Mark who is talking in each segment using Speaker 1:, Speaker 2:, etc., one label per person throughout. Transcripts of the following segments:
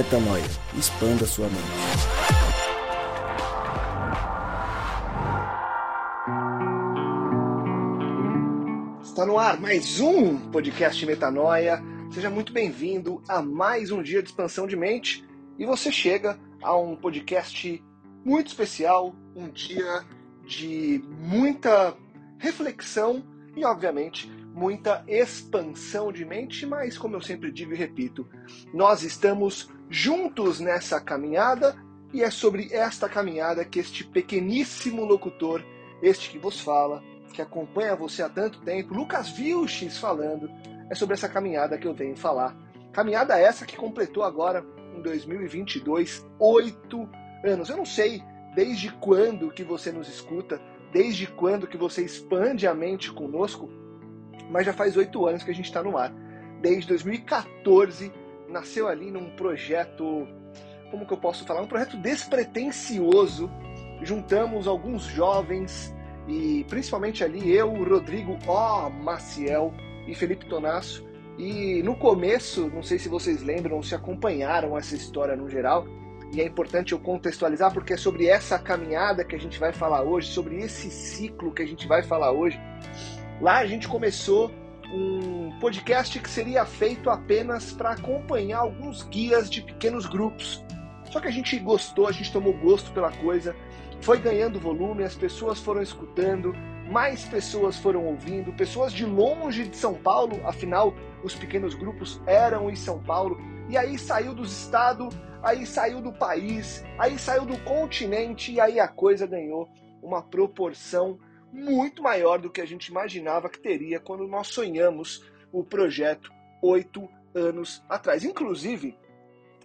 Speaker 1: Metanoia. Expanda sua mente.
Speaker 2: Está no ar mais um podcast Metanoia. Seja muito bem-vindo a mais um dia de expansão de mente. E você chega a um podcast muito especial, um dia de muita reflexão e, obviamente, muita expansão de mente, mas como eu sempre digo e repito, nós estamos juntos nessa caminhada e é sobre esta caminhada que este pequeníssimo locutor, este que vos fala, que acompanha você há tanto tempo, Lucas Vilches falando, é sobre essa caminhada que eu venho falar. Caminhada essa que completou agora, em 2022, oito anos. Eu não sei desde quando que você nos escuta, desde quando que você expande a mente conosco, mas já faz oito anos que a gente está no ar. Desde 2014, nasceu ali num projeto, como que eu posso falar? Um projeto despretensioso. Juntamos alguns jovens e principalmente ali eu, Rodrigo O. Maciel e Felipe Tonasso. E no começo, não sei se vocês lembram se acompanharam essa história no geral, e é importante eu contextualizar porque é sobre essa caminhada que a gente vai falar hoje, sobre esse ciclo que a gente vai falar hoje. Lá a gente começou um podcast que seria feito apenas para acompanhar alguns guias de pequenos grupos. Só que a gente gostou, a gente tomou gosto pela coisa, foi ganhando volume, as pessoas foram escutando, mais pessoas foram ouvindo, pessoas de longe de São Paulo, afinal, os pequenos grupos eram em São Paulo, e aí saiu dos estados, aí saiu do país, aí saiu do continente, e aí a coisa ganhou uma proporção muito maior do que a gente imaginava que teria quando nós sonhamos o projeto oito anos atrás. Inclusive,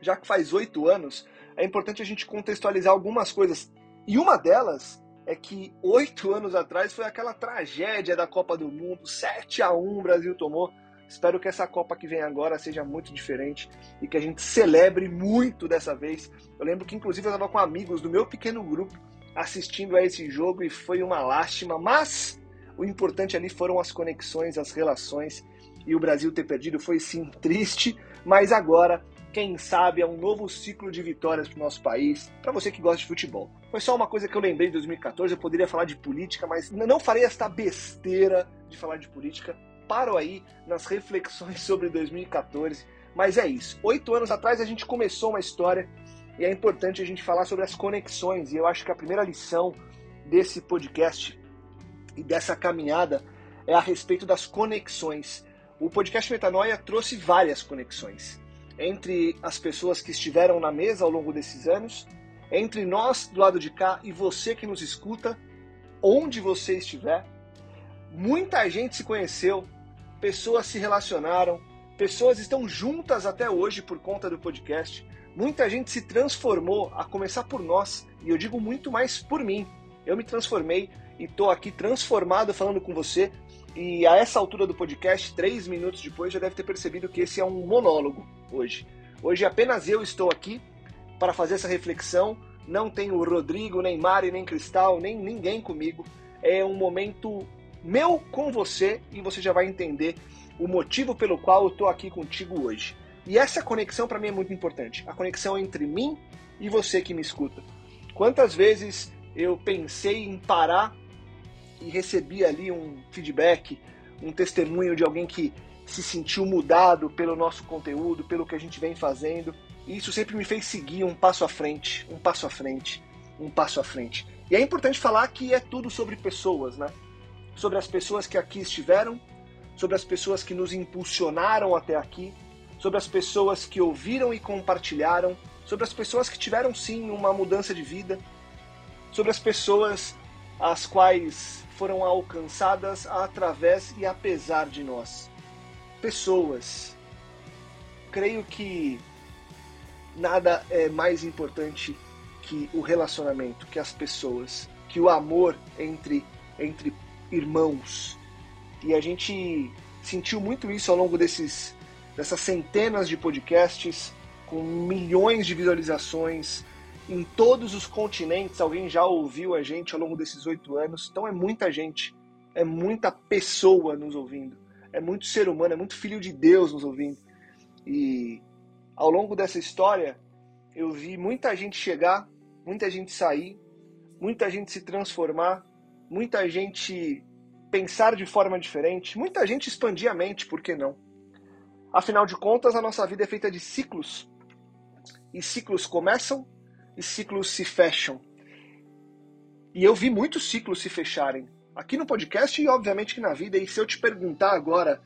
Speaker 2: já que faz oito anos, é importante a gente contextualizar algumas coisas. E uma delas é que oito anos atrás foi aquela tragédia da Copa do Mundo, 7 a 1 o Brasil tomou. Espero que essa Copa que vem agora seja muito diferente e que a gente celebre muito dessa vez. Eu lembro que, inclusive, eu estava com amigos do meu pequeno grupo assistindo a esse jogo e foi uma lástima, mas o importante ali foram as conexões, as relações e o Brasil ter perdido foi sim triste, mas agora, quem sabe, é um novo ciclo de vitórias para o nosso país, para você que gosta de futebol. Foi só uma coisa que eu lembrei de 2014, eu poderia falar de política, mas não farei esta besteira de falar de política. Paro aí nas reflexões sobre 2014, mas é isso. Oito anos atrás a gente começou uma história e é importante a gente falar sobre as conexões. E eu acho que a primeira lição desse podcast e dessa caminhada é a respeito das conexões. O podcast Metanoia trouxe várias conexões entre as pessoas que estiveram na mesa ao longo desses anos, entre nós do lado de cá e você que nos escuta, onde você estiver. Muita gente se conheceu, pessoas se relacionaram, pessoas estão juntas até hoje por conta do podcast. Muita gente se transformou, a começar por nós, e eu digo muito mais por mim. Eu me transformei e estou aqui transformado falando com você. E a essa altura do podcast, três minutos depois, já deve ter percebido que esse é um monólogo hoje. Hoje apenas eu estou aqui para fazer essa reflexão. Não tem o Rodrigo, nem Mari, nem Cristal, nem ninguém comigo. É um momento meu com você e você já vai entender o motivo pelo qual eu estou aqui contigo hoje. E essa conexão para mim é muito importante. A conexão entre mim e você que me escuta. Quantas vezes eu pensei em parar e recebi ali um feedback, um testemunho de alguém que se sentiu mudado pelo nosso conteúdo, pelo que a gente vem fazendo. E isso sempre me fez seguir um passo à frente, um passo à frente, um passo à frente. E é importante falar que é tudo sobre pessoas, né? Sobre as pessoas que aqui estiveram, sobre as pessoas que nos impulsionaram até aqui, sobre as pessoas que ouviram e compartilharam, sobre as pessoas que tiveram sim uma mudança de vida, sobre as pessoas as quais foram alcançadas através e apesar de nós. Pessoas. Creio que nada é mais importante que o relacionamento, que as pessoas, que o amor entre entre irmãos. E a gente sentiu muito isso ao longo desses dessas centenas de podcasts com milhões de visualizações em todos os continentes. Alguém já ouviu a gente ao longo desses oito anos. Então é muita gente, é muita pessoa nos ouvindo, é muito ser humano, é muito filho de Deus nos ouvindo. E Ao longo dessa história, eu vi muita gente chegar, muita gente sair, muita gente se transformar, muita gente pensar de forma diferente, muita gente expandir a mente, por que não? Afinal de contas, a nossa vida é feita de ciclos. E ciclos começam e ciclos se fecham. E eu vi muitos ciclos se fecharem. Aqui no podcast e, obviamente, que na vida. E se eu te perguntar agora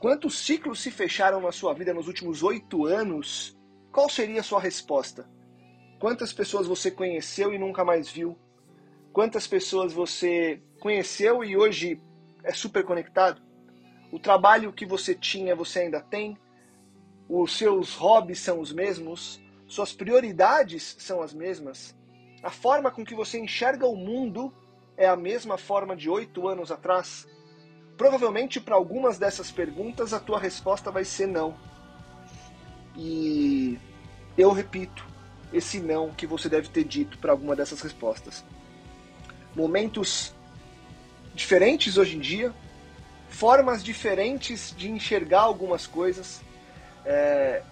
Speaker 2: quantos ciclos se fecharam na sua vida nos últimos oito anos, qual seria a sua resposta? Quantas pessoas você conheceu e nunca mais viu? Quantas pessoas você conheceu e hoje é super conectado? O trabalho que você tinha, você ainda tem? Os seus hobbies são os mesmos? Suas prioridades são as mesmas? A forma com que você enxerga o mundo é a mesma forma de oito anos atrás? Provavelmente para algumas dessas perguntas a tua resposta vai ser não. E eu repito esse não que você deve ter dito para alguma dessas respostas. Momentos diferentes hoje em dia, formas diferentes de enxergar algumas coisas. É...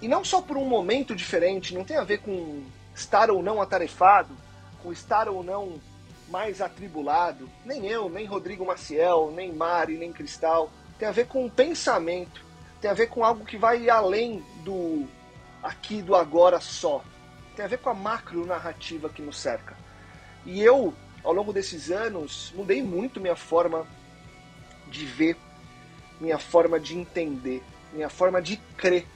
Speaker 2: E não só por um momento diferente, não tem a ver com estar ou não atarefado, com estar ou não mais atribulado. Nem eu, nem Rodrigo Maciel, nem Mari, nem Cristal. Tem a ver com o pensamento, tem a ver com algo que vai além do aqui, do agora só. Tem a ver com a macro narrativa que nos cerca. E eu, ao longo desses anos, mudei muito minha forma de ver, minha forma de entender, minha forma de crer.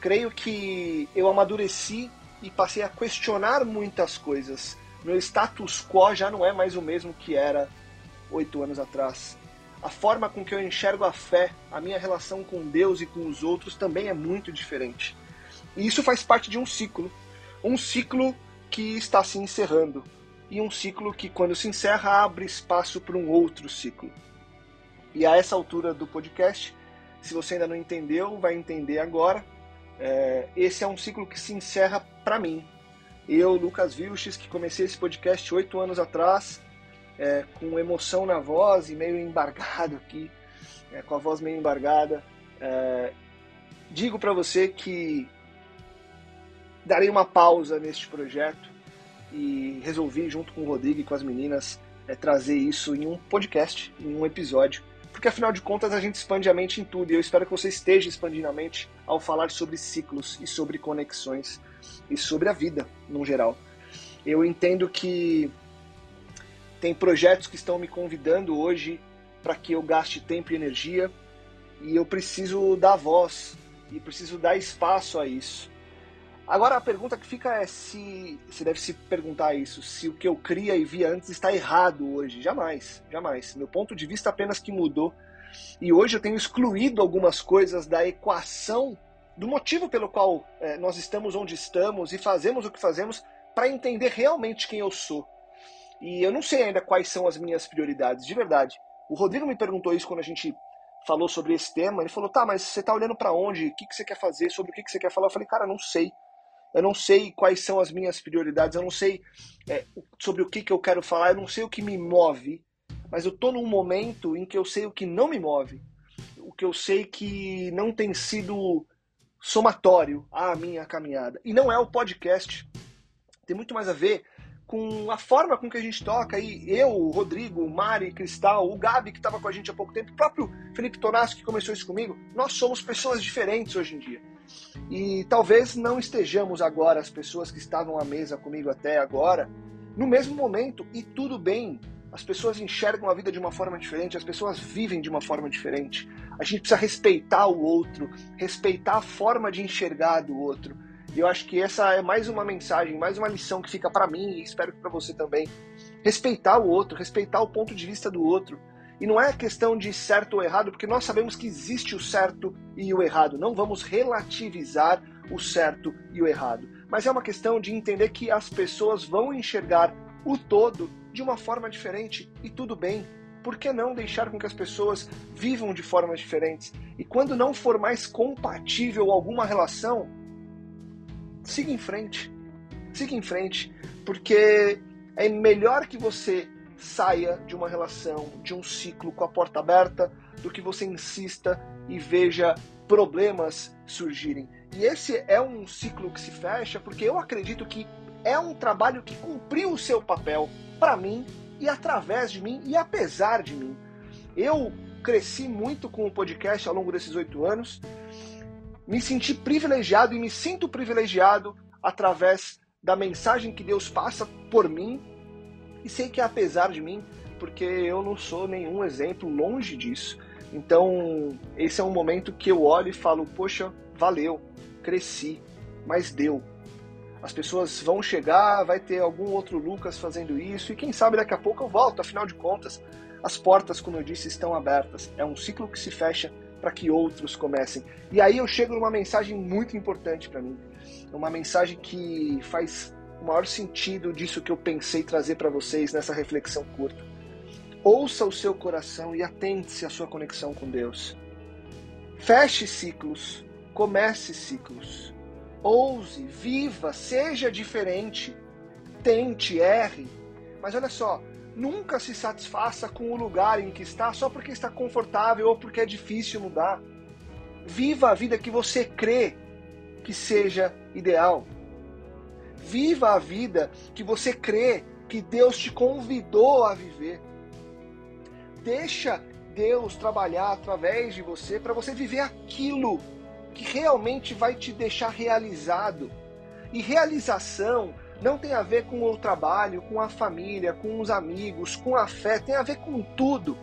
Speaker 2: Creio que eu amadureci e passei a questionar muitas coisas. Meu status quo já não é mais o mesmo que era oito anos atrás. A forma com que eu enxergo a fé, a minha relação com Deus e com os outros também é muito diferente. E isso faz parte de um ciclo. Um ciclo que está se encerrando. E um ciclo que, quando se encerra, abre espaço para um outro ciclo. E a essa altura do podcast, se você ainda não entendeu, vai entender agora. É, esse é um ciclo que se encerra para mim. Eu, Lucas Vilches, que comecei esse podcast oito anos atrás, é, com emoção na voz e meio embargado aqui, é, com a voz meio embargada, é, digo para você que darei uma pausa neste projeto e resolvi, junto com o Rodrigo e com as meninas, é, trazer isso em um podcast, em um episódio porque afinal de contas a gente expande a mente em tudo e eu espero que você esteja expandindo a mente ao falar sobre ciclos e sobre conexões e sobre a vida no geral. Eu entendo que tem projetos que estão me convidando hoje para que eu gaste tempo e energia e eu preciso dar voz e preciso dar espaço a isso. Agora a pergunta que fica é se você deve se perguntar isso, se o que eu cria e vi antes está errado hoje. Jamais, jamais. Meu ponto de vista apenas que mudou. E hoje eu tenho excluído algumas coisas da equação do motivo pelo qual é, nós estamos onde estamos e fazemos o que fazemos para entender realmente quem eu sou. E eu não sei ainda quais são as minhas prioridades, de verdade. O Rodrigo me perguntou isso quando a gente falou sobre esse tema. Ele falou: tá, mas você está olhando para onde? O que, que você quer fazer? Sobre o que, que você quer falar? Eu falei: cara, não sei eu não sei quais são as minhas prioridades, eu não sei é, sobre o que, que eu quero falar, eu não sei o que me move, mas eu estou num momento em que eu sei o que não me move, o que eu sei que não tem sido somatório à minha caminhada. E não é o podcast. Tem muito mais a ver com a forma com que a gente toca. E eu, o Rodrigo, o Mari, Cristal, o Gabi, que estava com a gente há pouco tempo, o próprio Felipe Tonasso, que começou isso comigo, nós somos pessoas diferentes hoje em dia. E talvez não estejamos agora, as pessoas que estavam à mesa comigo até agora, no mesmo momento, e tudo bem. As pessoas enxergam a vida de uma forma diferente, as pessoas vivem de uma forma diferente. A gente precisa respeitar o outro, respeitar a forma de enxergar do outro. E eu acho que essa é mais uma mensagem, mais uma lição que fica para mim e espero que para você também. Respeitar o outro, respeitar o ponto de vista do outro. E não é questão de certo ou errado, porque nós sabemos que existe o certo e o errado. Não vamos relativizar o certo e o errado. Mas é uma questão de entender que as pessoas vão enxergar o todo de uma forma diferente e tudo bem. Por que não deixar com que as pessoas vivam de formas diferentes? E quando não for mais compatível alguma relação, siga em frente. Siga em frente, porque é melhor que você saia de uma relação, de um ciclo com a porta aberta, do que você insista e veja problemas surgirem. E esse é um ciclo que se fecha porque eu acredito que é um trabalho que cumpriu o seu papel para mim e através de mim e apesar de mim. Eu cresci muito com o podcast ao longo desses oito anos, me senti privilegiado e me sinto privilegiado através da mensagem que Deus passa por mim e sei que é apesar de mim, porque eu não sou nenhum exemplo longe disso. Então, esse é um momento que eu olho e falo: Poxa, valeu, cresci, mas deu. As pessoas vão chegar, vai ter algum outro Lucas fazendo isso, e quem sabe daqui a pouco eu volto, afinal de contas, as portas, como eu disse, estão abertas. É um ciclo que se fecha para que outros comecem. E aí eu chego numa mensagem muito importante para mim. Uma mensagem que faz o maior sentido disso que eu pensei trazer para vocês nessa reflexão curta. Ouça o seu coração e atente-se à sua conexão com Deus. Feche ciclos, comece ciclos. Ouse, viva, seja diferente. Tente, erre. Mas olha só, nunca se satisfaça com o lugar em que está só porque está confortável ou porque é difícil mudar. Viva a vida que você crê que seja ideal. Viva a vida que você crê que Deus te convidou a viver. Deixa Deus trabalhar através de você para você viver aquilo que realmente vai te deixar realizado. E realização não tem a ver com o trabalho, com a família, com os amigos, com a fé, tem a ver com tudo.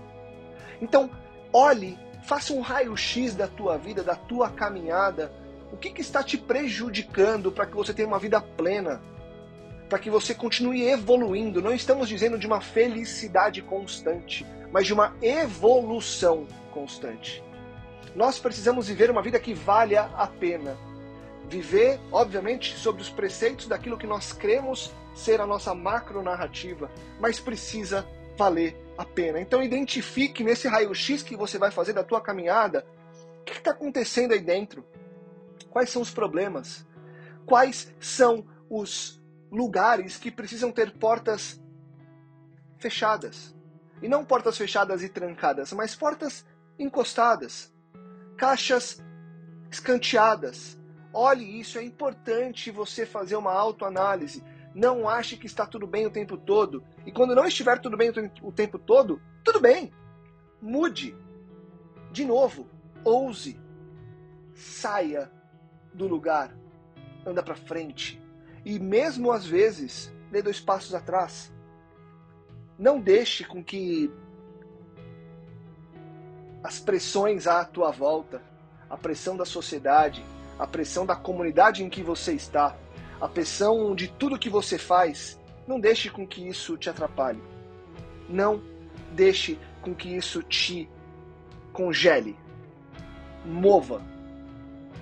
Speaker 2: Então, olhe, faça um raio-x da tua vida, da tua caminhada. O que, que está te prejudicando para que você tenha uma vida plena? Para que você continue evoluindo. Não estamos dizendo de uma felicidade constante mas de uma evolução constante. Nós precisamos viver uma vida que valha a pena. Viver, obviamente, sobre os preceitos daquilo que nós cremos ser a nossa macronarrativa, mas precisa valer a pena. Então identifique nesse raio-x que você vai fazer da tua caminhada, o que está acontecendo aí dentro? Quais são os problemas? Quais são os lugares que precisam ter portas fechadas? E não portas fechadas e trancadas, mas portas encostadas, caixas escanteadas. Olhe isso, é importante você fazer uma autoanálise. Não ache que está tudo bem o tempo todo. E quando não estiver tudo bem o tempo todo, tudo bem. Mude. De novo, ouse. Saia do lugar. Anda para frente. E mesmo às vezes, dê dois passos atrás. Não deixe com que as pressões à tua volta, a pressão da sociedade, a pressão da comunidade em que você está, a pressão de tudo que você faz, não deixe com que isso te atrapalhe. Não deixe com que isso te congele. Mova.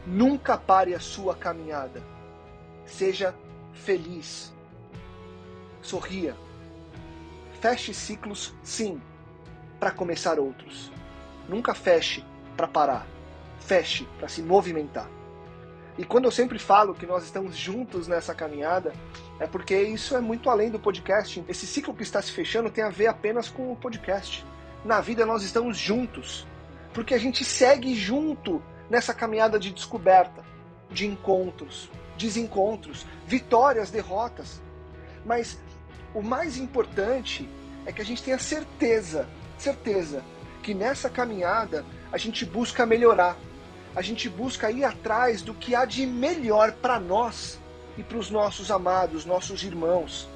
Speaker 2: Nunca pare a sua caminhada. Seja feliz. Sorria. Feche ciclos, sim, para começar outros. Nunca feche para parar. Feche para se movimentar. E quando eu sempre falo que nós estamos juntos nessa caminhada, é porque isso é muito além do podcast. Esse ciclo que está se fechando tem a ver apenas com o podcast. Na vida nós estamos juntos, porque a gente segue junto nessa caminhada de descoberta, de encontros, desencontros, vitórias, derrotas. Mas o mais importante é que a gente tenha certeza, certeza, que nessa caminhada a gente busca melhorar, a gente busca ir atrás do que há de melhor para nós e para os nossos amados, nossos irmãos.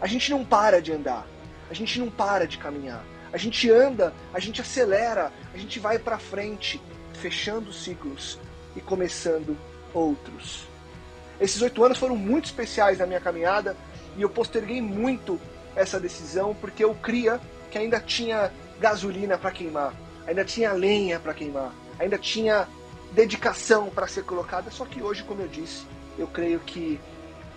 Speaker 2: A gente não para de andar, a gente não para de caminhar. A gente anda, a gente acelera, a gente vai para frente, fechando ciclos e começando outros. Esses oito anos foram muito especiais na minha caminhada e eu posterguei muito essa decisão porque eu cria que ainda tinha gasolina para queimar, ainda tinha lenha para queimar, ainda tinha dedicação para ser colocada. Só que hoje, como eu disse, eu creio que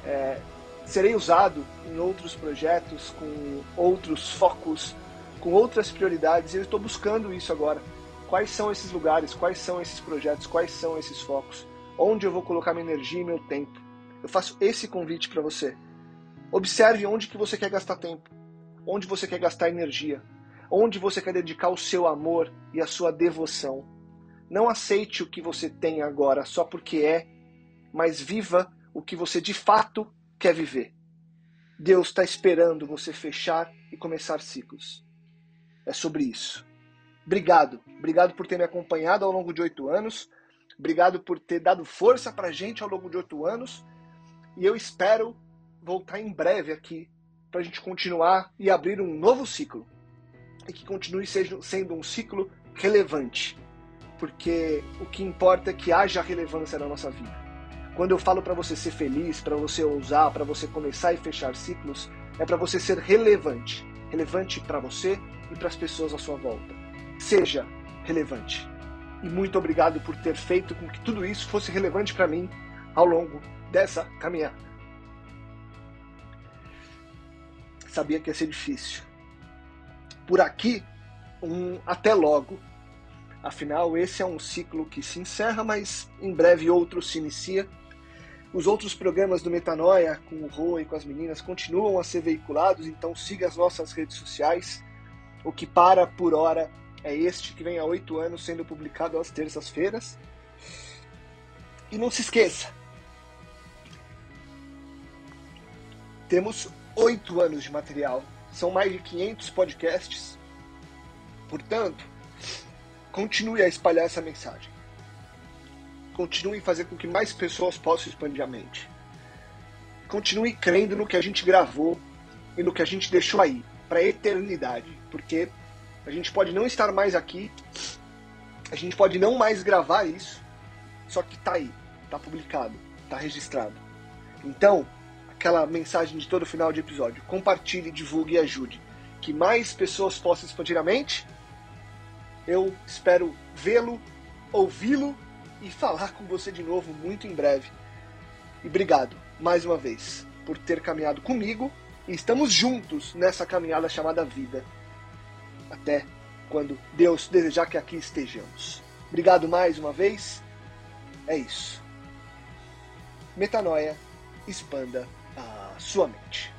Speaker 2: é, serei usado em outros projetos, com outros focos, com outras prioridades. E eu estou buscando isso agora. Quais são esses lugares? Quais são esses projetos? Quais são esses focos? Onde eu vou colocar minha energia e meu tempo? Eu faço esse convite para você. Observe onde que você quer gastar tempo, onde você quer gastar energia. onde você quer dedicar o seu amor e a sua devoção. Não aceite o que você tem agora só porque é, mas viva o que você de fato quer viver. Deus está esperando você fechar e começar ciclos. É sobre isso. Obrigado. Obrigado por ter me acompanhado ao longo de oito anos. Obrigado por ter dado força para a gente ao longo de oito anos. E eu espero voltar em breve aqui para a gente continuar e abrir um novo ciclo. E que continue sendo um ciclo relevante. Porque o que importa é que haja relevância na nossa vida. Quando eu falo para você ser feliz, para você ousar, para você começar e fechar ciclos, é para você ser relevante. Relevante para você e para as pessoas à sua volta. Seja relevante. E muito obrigado por ter feito com que tudo isso fosse relevante para mim ao longo dessa caminhada. Sabia que ia ser difícil. Por aqui, um até logo. Afinal, esse é um ciclo que se encerra, mas em breve outro se inicia. Os outros programas do Metanoia, com o Rô e com as meninas, continuam a ser veiculados, então siga as nossas redes sociais. O que para por hora é este, que vem há oito anos sendo publicado às terças-feiras. E não se esqueça, temos oito anos de material, são mais de 500 podcasts. Portanto, continue a espalhar essa mensagem continue a fazer com que mais pessoas possam expandir a mente. Continue crendo no que a gente gravou e no que a gente deixou aí, para a eternidade. Porque a gente pode não estar mais aqui, a gente pode não mais gravar isso, só que tá aí, tá publicado, tá registrado. Então, aquela mensagem de todo final de episódio, compartilhe, divulgue e ajude. Que mais pessoas possam expandir a mente. Eu espero vê-lo, ouvi-lo e falar com você de novo muito em breve. E obrigado, mais uma vez, por ter caminhado comigo e estamos juntos nessa caminhada chamada vida. Até quando Deus desejar que aqui estejamos. Obrigado mais uma vez. É isso. Metanoia, expanda a sua mente.